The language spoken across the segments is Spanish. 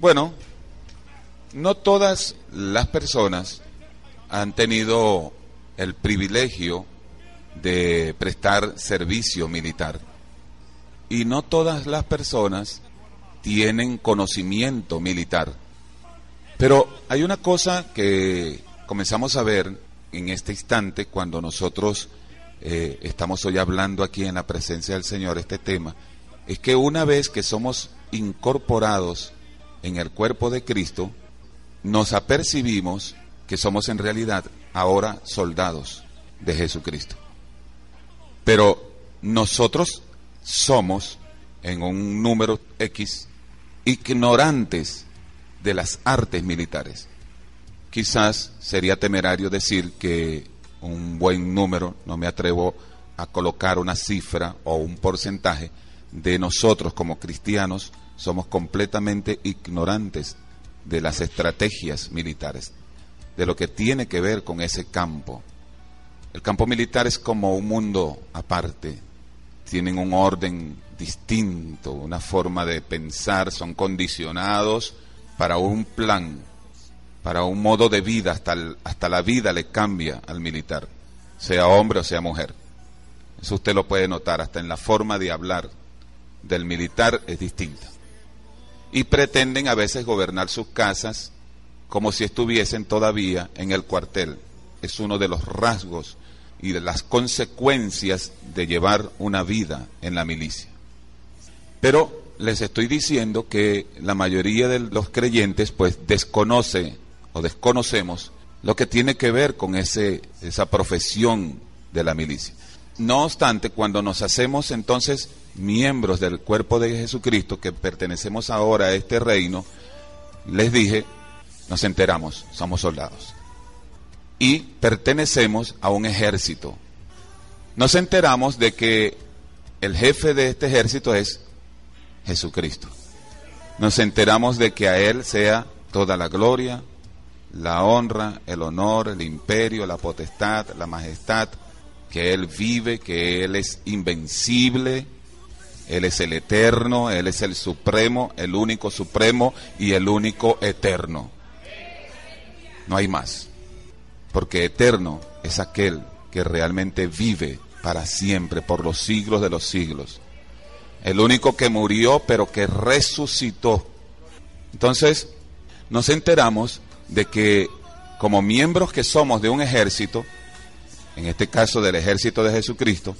Bueno, no todas las personas han tenido el privilegio de prestar servicio militar. Y no todas las personas tienen conocimiento militar. Pero hay una cosa que comenzamos a ver en este instante cuando nosotros eh, estamos hoy hablando aquí en la presencia del Señor este tema, es que una vez que somos incorporados en el cuerpo de Cristo, nos apercibimos que somos en realidad ahora soldados de Jesucristo. Pero nosotros somos, en un número X, ignorantes de las artes militares. Quizás sería temerario decir que un buen número, no me atrevo a colocar una cifra o un porcentaje, de nosotros como cristianos somos completamente ignorantes de las estrategias militares, de lo que tiene que ver con ese campo. El campo militar es como un mundo aparte, tienen un orden distinto, una forma de pensar, son condicionados para un plan, para un modo de vida, hasta, hasta la vida le cambia al militar, sea hombre o sea mujer. Eso usted lo puede notar, hasta en la forma de hablar del militar es distinta. Y pretenden a veces gobernar sus casas como si estuviesen todavía en el cuartel. Es uno de los rasgos y de las consecuencias de llevar una vida en la milicia. Pero les estoy diciendo que la mayoría de los creyentes pues desconoce desconocemos lo que tiene que ver con ese, esa profesión de la milicia. No obstante, cuando nos hacemos entonces miembros del cuerpo de Jesucristo, que pertenecemos ahora a este reino, les dije, nos enteramos, somos soldados. Y pertenecemos a un ejército. Nos enteramos de que el jefe de este ejército es Jesucristo. Nos enteramos de que a Él sea toda la gloria, la honra, el honor, el imperio, la potestad, la majestad, que Él vive, que Él es invencible, Él es el eterno, Él es el supremo, el único supremo y el único eterno. No hay más, porque eterno es aquel que realmente vive para siempre, por los siglos de los siglos. El único que murió, pero que resucitó. Entonces, nos enteramos de que como miembros que somos de un ejército, en este caso del ejército de Jesucristo,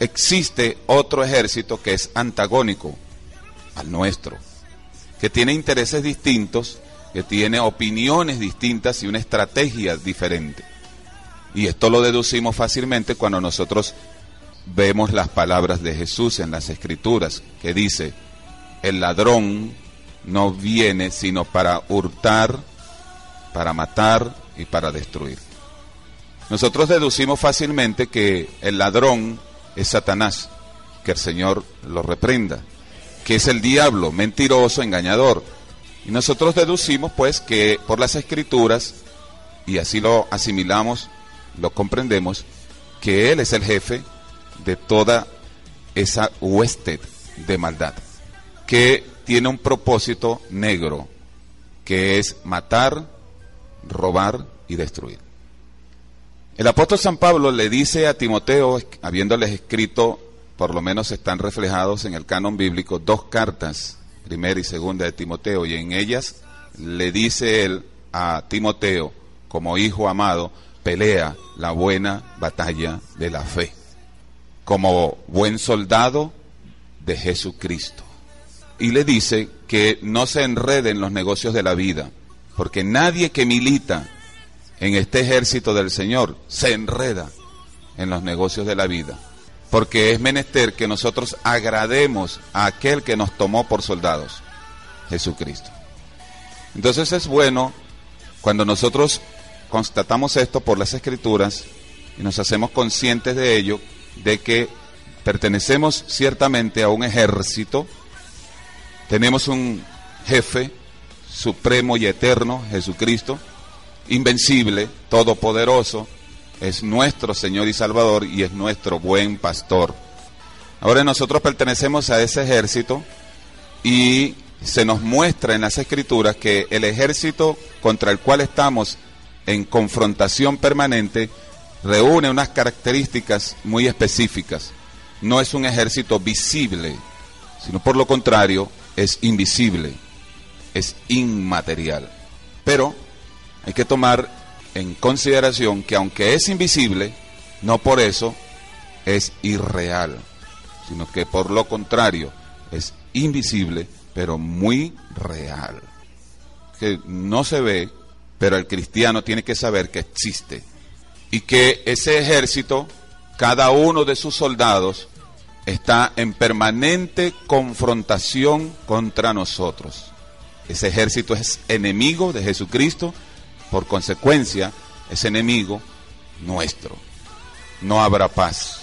existe otro ejército que es antagónico al nuestro, que tiene intereses distintos, que tiene opiniones distintas y una estrategia diferente. Y esto lo deducimos fácilmente cuando nosotros vemos las palabras de Jesús en las escrituras, que dice, el ladrón no viene sino para hurtar, para matar y para destruir. Nosotros deducimos fácilmente que el ladrón es Satanás, que el Señor lo reprenda, que es el diablo, mentiroso, engañador. Y nosotros deducimos pues que por las escrituras, y así lo asimilamos, lo comprendemos, que Él es el jefe de toda esa hueste de maldad, que tiene un propósito negro, que es matar, robar y destruir. El apóstol San Pablo le dice a Timoteo, habiéndoles escrito, por lo menos están reflejados en el canon bíblico, dos cartas, primera y segunda de Timoteo, y en ellas le dice él a Timoteo, como hijo amado, pelea la buena batalla de la fe, como buen soldado de Jesucristo. Y le dice que no se enrede en los negocios de la vida, porque nadie que milita en este ejército del Señor se enreda en los negocios de la vida. Porque es menester que nosotros agrademos a aquel que nos tomó por soldados, Jesucristo. Entonces es bueno cuando nosotros constatamos esto por las escrituras y nos hacemos conscientes de ello, de que pertenecemos ciertamente a un ejército, tenemos un jefe supremo y eterno, Jesucristo, invencible, todopoderoso, es nuestro Señor y Salvador y es nuestro buen pastor. Ahora nosotros pertenecemos a ese ejército y se nos muestra en las escrituras que el ejército contra el cual estamos en confrontación permanente reúne unas características muy específicas. No es un ejército visible, sino por lo contrario, es invisible, es inmaterial. Pero hay que tomar en consideración que aunque es invisible, no por eso es irreal sino que por lo contrario es invisible, pero muy real. Que no se ve, pero el cristiano tiene que saber que existe. Y que ese ejército, cada uno de sus soldados, está en permanente confrontación contra nosotros. Ese ejército es enemigo de Jesucristo, por consecuencia es enemigo nuestro. No habrá paz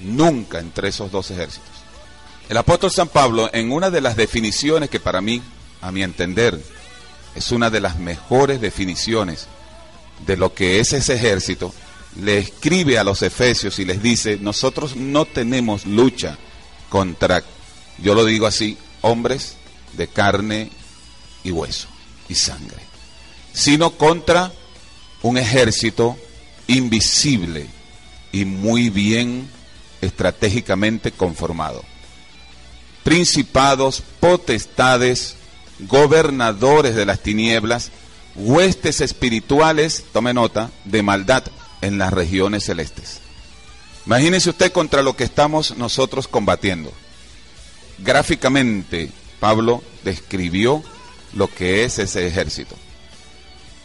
nunca entre esos dos ejércitos. El apóstol San Pablo, en una de las definiciones que para mí, a mi entender, es una de las mejores definiciones de lo que es ese ejército, le escribe a los efesios y les dice, nosotros no tenemos lucha contra, yo lo digo así, hombres de carne y hueso y sangre, sino contra un ejército invisible y muy bien estratégicamente conformado. Principados, potestades, gobernadores de las tinieblas, huestes espirituales, tome nota, de maldad en las regiones celestes. Imagínese usted contra lo que estamos nosotros combatiendo. Gráficamente, Pablo describió lo que es ese ejército.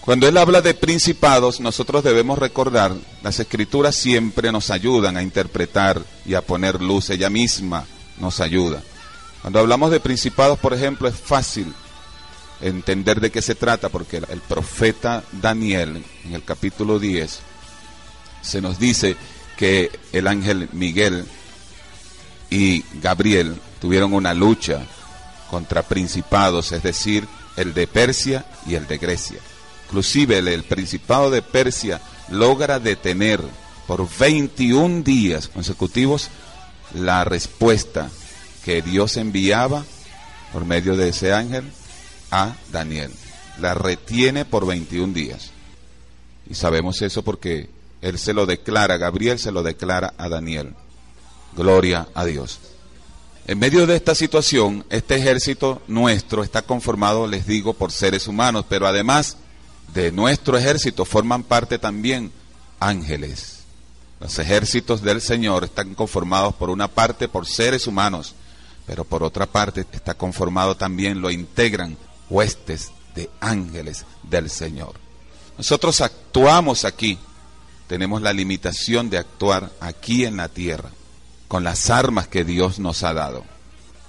Cuando él habla de principados, nosotros debemos recordar, las escrituras siempre nos ayudan a interpretar y a poner luz, ella misma nos ayuda. Cuando hablamos de principados, por ejemplo, es fácil entender de qué se trata, porque el profeta Daniel, en el capítulo 10, se nos dice que el ángel Miguel y Gabriel tuvieron una lucha contra principados, es decir, el de Persia y el de Grecia. Inclusive el, Principado de Persia logra detener por 21 días consecutivos la respuesta que Dios enviaba por medio de ese ángel a Daniel. La retiene por 21 días. Y sabemos eso porque él se lo declara, Gabriel se lo declara a Daniel. Gloria a Dios. En medio de esta situación, este ejército nuestro está conformado, les digo, por seres humanos, pero además de nuestro ejército forman parte también ángeles. Los ejércitos del Señor están conformados por una parte por seres humanos, pero por otra parte está conformado también, lo integran huestes de ángeles del Señor. Nosotros actuamos aquí, tenemos la limitación de actuar aquí en la tierra, con las armas que Dios nos ha dado.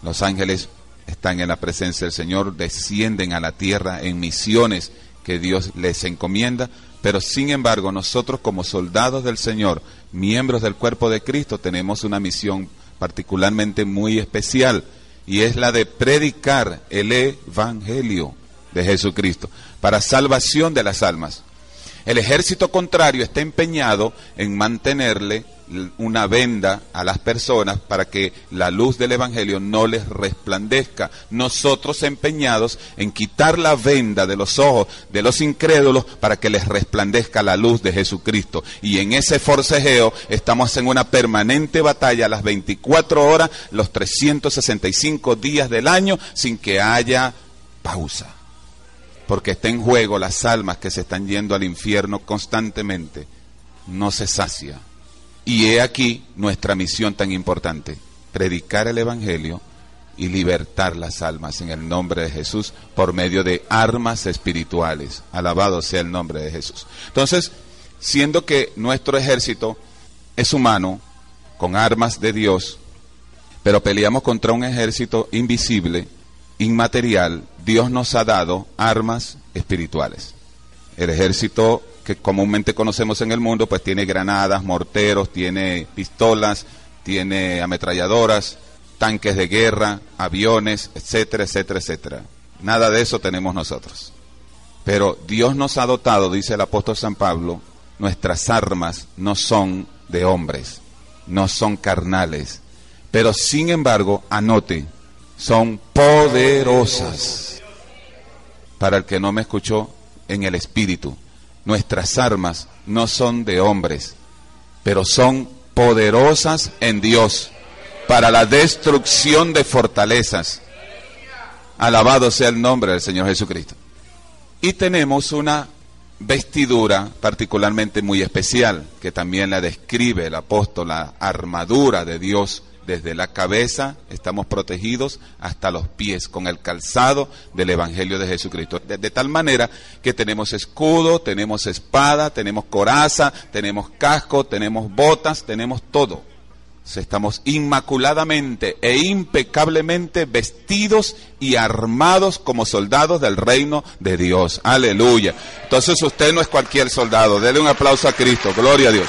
Los ángeles están en la presencia del Señor, descienden a la tierra en misiones que Dios les encomienda, pero sin embargo nosotros como soldados del Señor, miembros del cuerpo de Cristo, tenemos una misión particularmente muy especial y es la de predicar el Evangelio de Jesucristo para salvación de las almas. El ejército contrario está empeñado en mantenerle una venda a las personas para que la luz del Evangelio no les resplandezca. Nosotros empeñados en quitar la venda de los ojos de los incrédulos para que les resplandezca la luz de Jesucristo. Y en ese forcejeo estamos en una permanente batalla las 24 horas, los 365 días del año, sin que haya pausa. Porque está en juego las almas que se están yendo al infierno constantemente. No se sacia y he aquí nuestra misión tan importante, predicar el Evangelio y libertar las almas en el nombre de Jesús por medio de armas espirituales. Alabado sea el nombre de Jesús. Entonces, siendo que nuestro ejército es humano, con armas de Dios, pero peleamos contra un ejército invisible, inmaterial, Dios nos ha dado armas espirituales. El ejército que comúnmente conocemos en el mundo, pues tiene granadas, morteros, tiene pistolas, tiene ametralladoras, tanques de guerra, aviones, etcétera, etcétera, etcétera. Nada de eso tenemos nosotros. Pero Dios nos ha dotado, dice el apóstol San Pablo, nuestras armas no son de hombres, no son carnales, pero sin embargo, anote, son poderosas. Para el que no me escuchó, en el espíritu, nuestras armas no son de hombres, pero son poderosas en Dios para la destrucción de fortalezas. Alabado sea el nombre del Señor Jesucristo. Y tenemos una vestidura particularmente muy especial, que también la describe el apóstol, la armadura de Dios desde la cabeza, estamos protegidos hasta los pies con el calzado del Evangelio de Jesucristo. De, de, tal manera que tenemos escudo, tenemos espada, tenemos coraza, tenemos casco, tenemos botas, tenemos todo. Estamos inmaculadamente e impecablemente vestidos y armados como soldados del reino de Dios. Aleluya. Entonces usted no es cualquier soldado. Dele un aplauso a Cristo. Gloria a Dios.